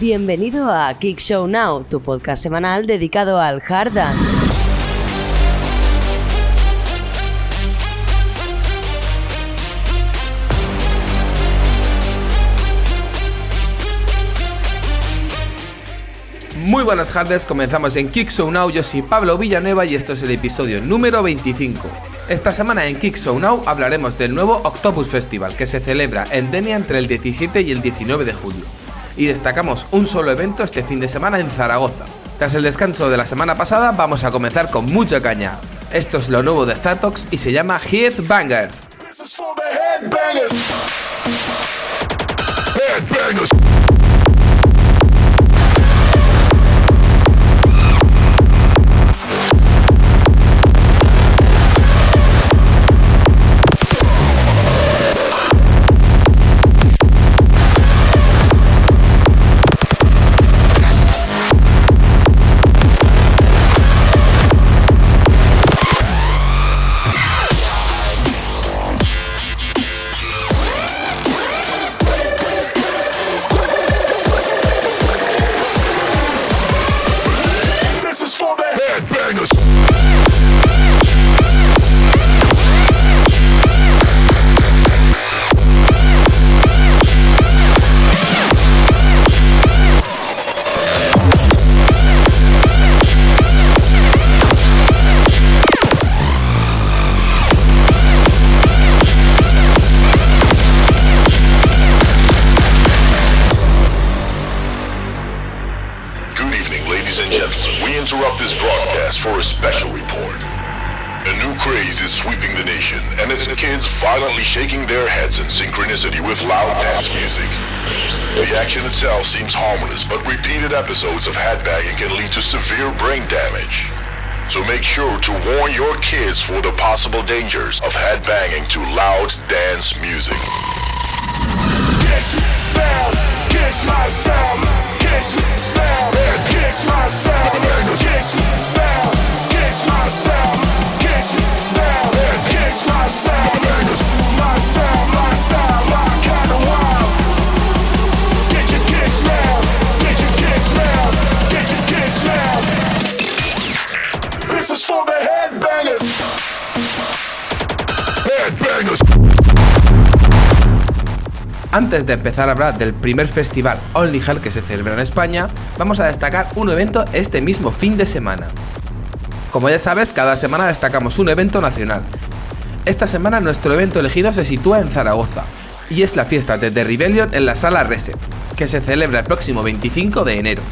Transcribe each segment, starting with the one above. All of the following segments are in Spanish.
Bienvenido a Kick Show Now, tu podcast semanal dedicado al hard dance. Muy buenas tardes, comenzamos en Kick Show Now, yo soy Pablo Villanueva y esto es el episodio número 25. Esta semana en Kick Show Now hablaremos del nuevo Octopus Festival que se celebra en Denia entre el 17 y el 19 de julio. Y destacamos un solo evento este fin de semana en Zaragoza. Tras el descanso de la semana pasada vamos a comenzar con mucha caña. Esto es lo nuevo de Zatox y se llama headbangers. Headbangers. Broadcast for a special report. A new craze is sweeping the nation, and it's kids violently shaking their heads in synchronicity with loud dance music. The action itself seems harmless, but repeated episodes of headbanging can lead to severe brain damage. So make sure to warn your kids for the possible dangers of headbanging to loud dance music. Antes de empezar a hablar del primer festival Only Hell que se celebra en España, vamos a destacar un evento este mismo fin de semana. Como ya sabes, cada semana destacamos un evento nacional. Esta semana nuestro evento elegido se sitúa en Zaragoza, y es la fiesta de The Rebellion en la sala Reset, que se celebra el próximo 25 de enero.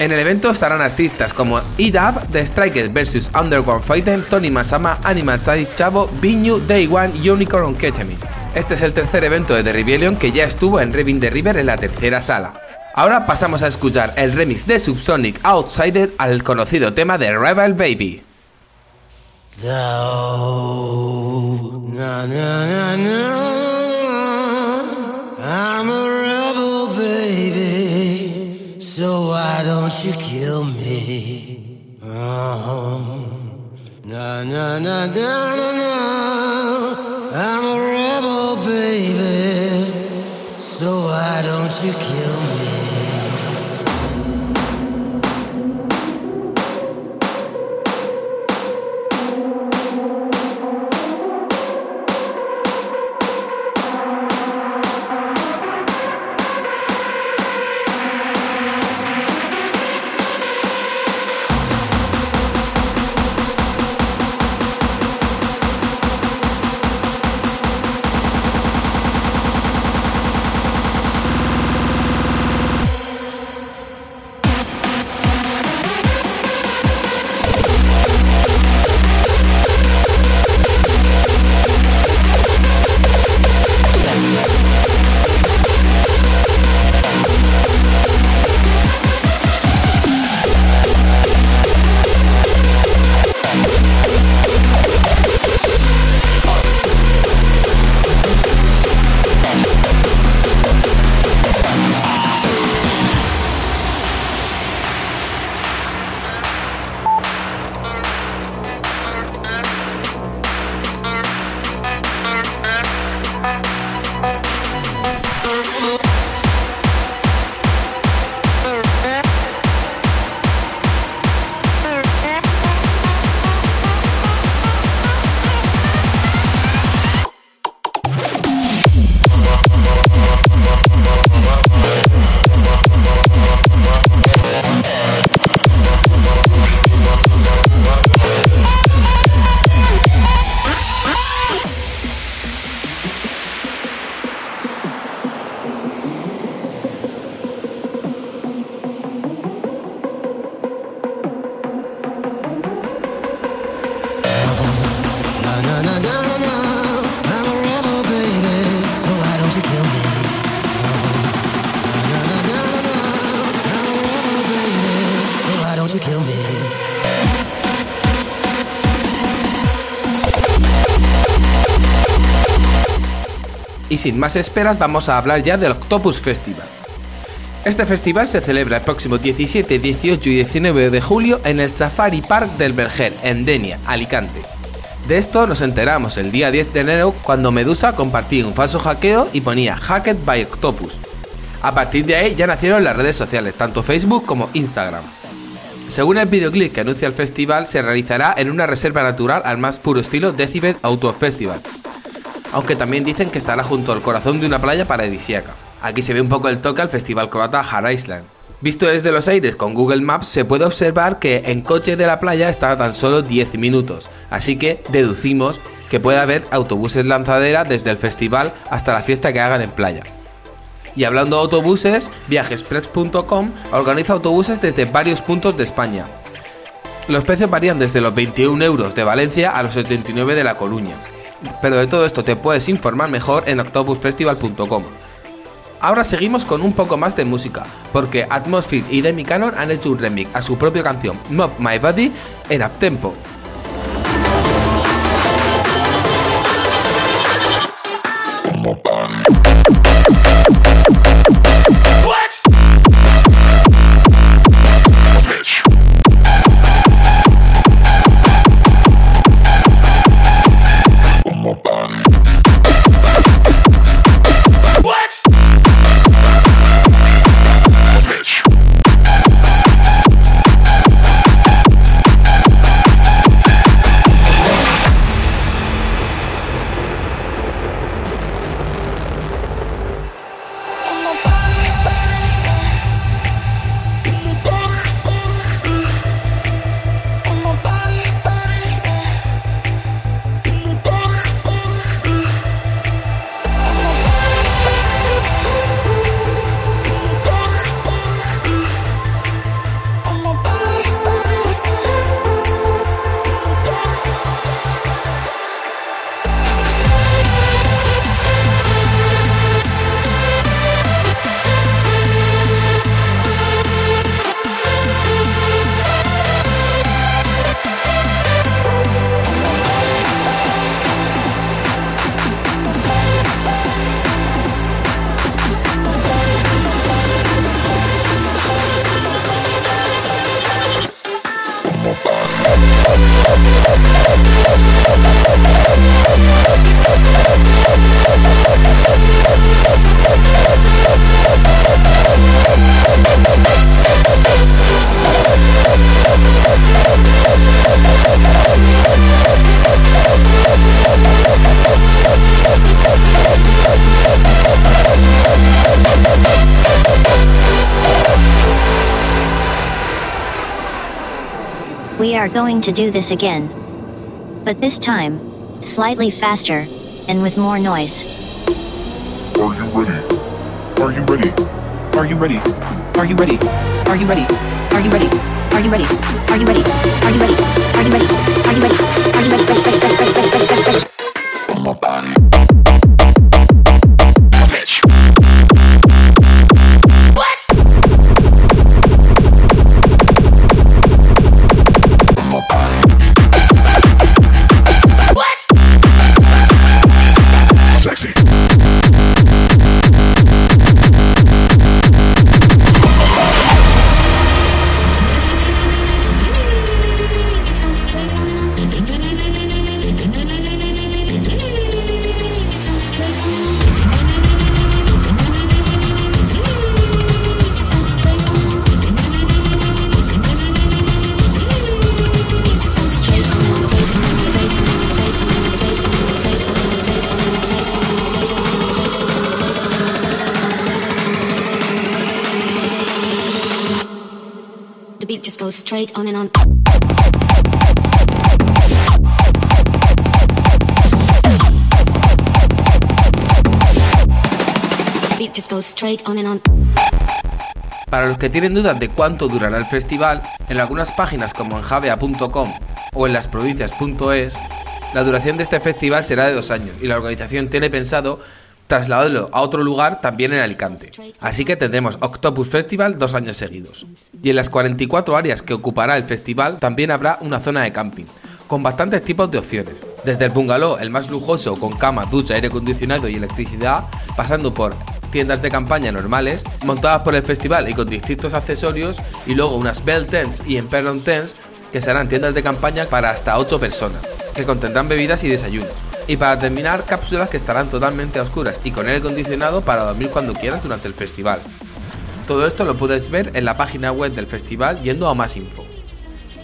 En el evento estarán artistas como E-Dub, The Strikers vs Underground Fighter, Tony Masama, Animal Side, Chavo, Binyu, Day One Unicorn Ketamine. Este es el tercer evento de The Rebellion que ya estuvo en Revin the River en la tercera sala. Ahora pasamos a escuchar el remix de Subsonic Outsider al conocido tema de Rebel Baby. I'm a rebel, baby. So why don't you kill me? Sin más esperas, vamos a hablar ya del Octopus Festival. Este festival se celebra el próximo 17, 18 y 19 de julio en el Safari Park del Vergel, en Denia, Alicante. De esto nos enteramos el día 10 de enero cuando Medusa compartía un falso hackeo y ponía Hacked by Octopus. A partir de ahí ya nacieron las redes sociales, tanto Facebook como Instagram. Según el videoclip que anuncia el festival, se realizará en una reserva natural al más puro estilo Decibel Auto Festival. Aunque también dicen que estará junto al corazón de una playa paradisíaca. Aquí se ve un poco el toque al festival croata Har Island. Visto desde los aires con Google Maps se puede observar que en coche de la playa está tan solo 10 minutos, así que deducimos que puede haber autobuses lanzadera desde el festival hasta la fiesta que hagan en playa. Y hablando de autobuses, viajespress.com organiza autobuses desde varios puntos de España. Los precios varían desde los 21 euros de Valencia a los 79 de La Coruña. Pero de todo esto te puedes informar mejor en octobusfestival.com. Ahora seguimos con un poco más de música, porque Atmosphere y Demi Cannon han hecho un remix a su propia canción Move My Body en uptempo. We are going to do this again. But this time, slightly faster, and with more noise. Are you ready? Are you ready? Are you ready? Are you ready? Are you ready? Are you ready? Are you ready? Are you ready? Are you ready? Are you ready? Are you ready? Are you ready? Ready, ready, ready, ready, ready, ready, ready. Sexy. Straight on and on. Just goes straight on and on. Para los que tienen dudas de cuánto durará el festival, en algunas páginas como en javea.com o en lasprovincias.es, la duración de este festival será de dos años y la organización tiene pensado trasladarlo a otro lugar también en Alicante. Así que tendremos Octopus Festival dos años seguidos. Y en las 44 áreas que ocupará el festival también habrá una zona de camping, con bastantes tipos de opciones. Desde el bungalow, el más lujoso, con cama, ducha, aire acondicionado y electricidad, pasando por tiendas de campaña normales, montadas por el festival y con distintos accesorios, y luego unas Bell Tents y Emperor Tents, que serán tiendas de campaña para hasta 8 personas, que contendrán bebidas y desayunos. Y para terminar, cápsulas que estarán totalmente a oscuras y con aire acondicionado para dormir cuando quieras durante el festival. Todo esto lo puedes ver en la página web del festival yendo a más info.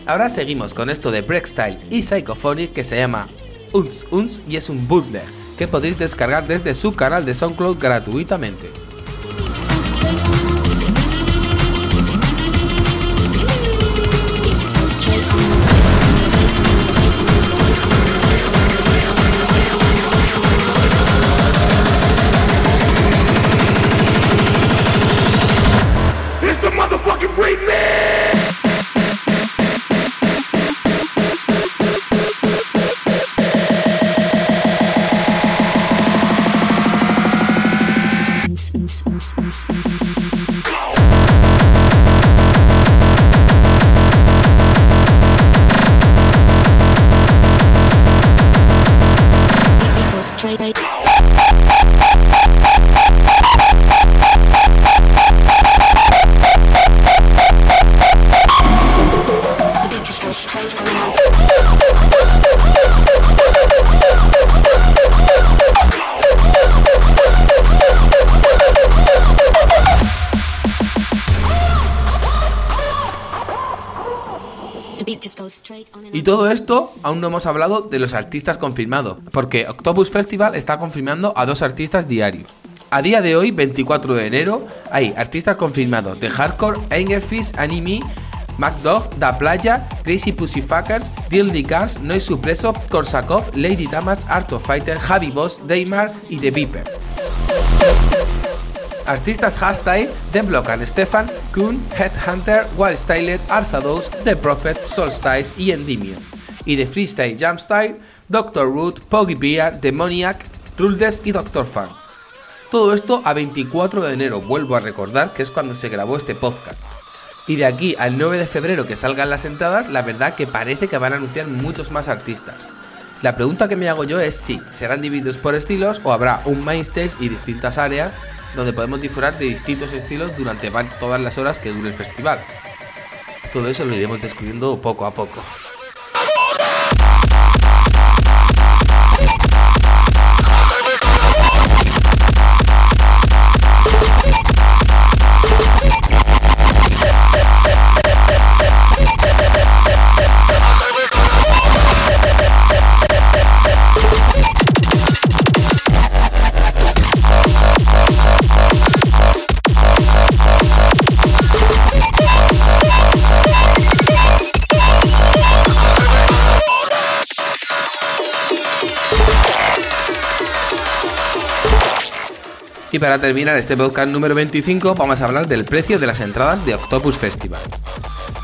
Ahora seguimos con esto de Breakstyle y Psychophonic que se llama Uns Uns y es un bootleg que podéis descargar desde su canal de SoundCloud gratuitamente. Todo esto aún no hemos hablado de los artistas confirmados, porque Octopus Festival está confirmando a dos artistas diarios. A día de hoy, 24 de enero, hay artistas confirmados de Hardcore, Angerfish, Anime, MacDog, Da Playa, Crazy Pussyfuckers, Dildy Cars, Noise Supreso, Korsakov, Lady Damage, Art of Fighter, Javi Boss, Daymar y The Beeper. Artistas Hastile, The Block and Stefan, Kuhn, Headhunter, Wild Styled, Arthados, The Prophet, Solstice y Endymion. Y de Freestyle Jumpstyle, Dr. Root, Poggy Bear, Demoniac, Truldes y Dr. Fun. Todo esto a 24 de enero, vuelvo a recordar que es cuando se grabó este podcast. Y de aquí al 9 de febrero que salgan las entradas, la verdad que parece que van a anunciar muchos más artistas. La pregunta que me hago yo es si serán divididos por estilos o habrá un main stage y distintas áreas donde podemos disfrutar de distintos estilos durante todas las horas que dure el festival. Todo eso lo iremos descubriendo poco a poco. Y para terminar este podcast número 25 vamos a hablar del precio de las entradas de Octopus Festival.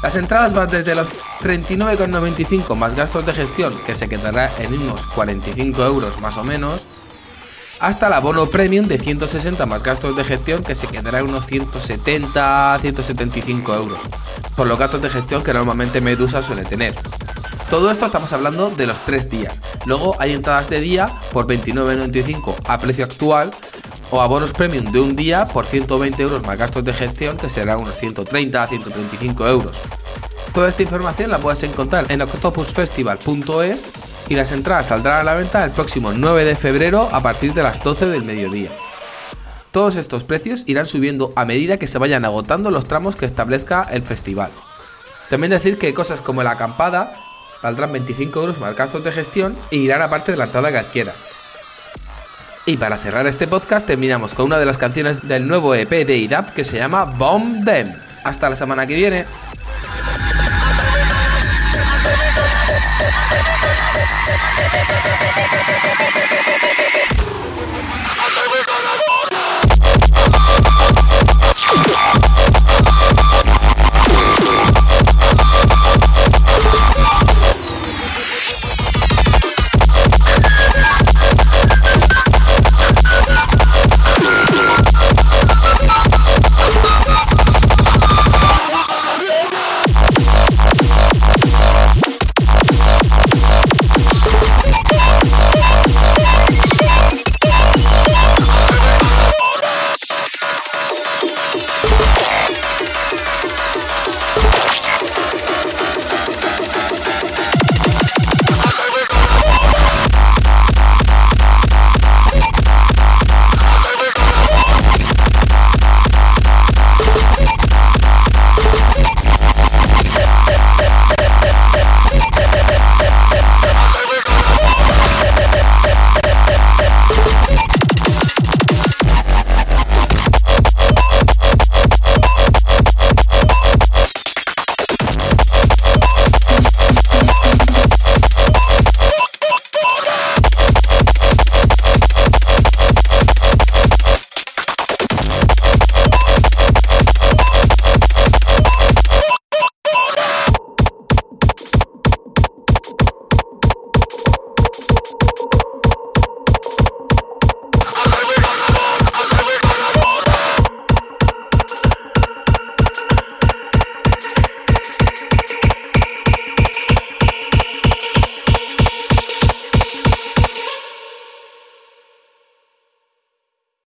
Las entradas van desde los 39,95 más gastos de gestión, que se quedará en unos 45 euros más o menos, hasta el abono premium de 160 más gastos de gestión, que se quedará en unos 170-175 euros, por los gastos de gestión que normalmente Medusa suele tener. Todo esto estamos hablando de los tres días. Luego hay entradas de día por 29,95 a precio actual o abonos premium de un día por 120 euros más gastos de gestión que serán unos 130 a 135 euros. Toda esta información la puedes encontrar en octopusfestival.es y las entradas saldrán a la venta el próximo 9 de febrero a partir de las 12 del mediodía. Todos estos precios irán subiendo a medida que se vayan agotando los tramos que establezca el festival. También decir que cosas como la acampada valdrán 25 euros más gastos de gestión e irán aparte de la entrada que adquiera. Y para cerrar este podcast terminamos con una de las canciones del nuevo EP de IDAP que se llama Bomb Them. Hasta la semana que viene.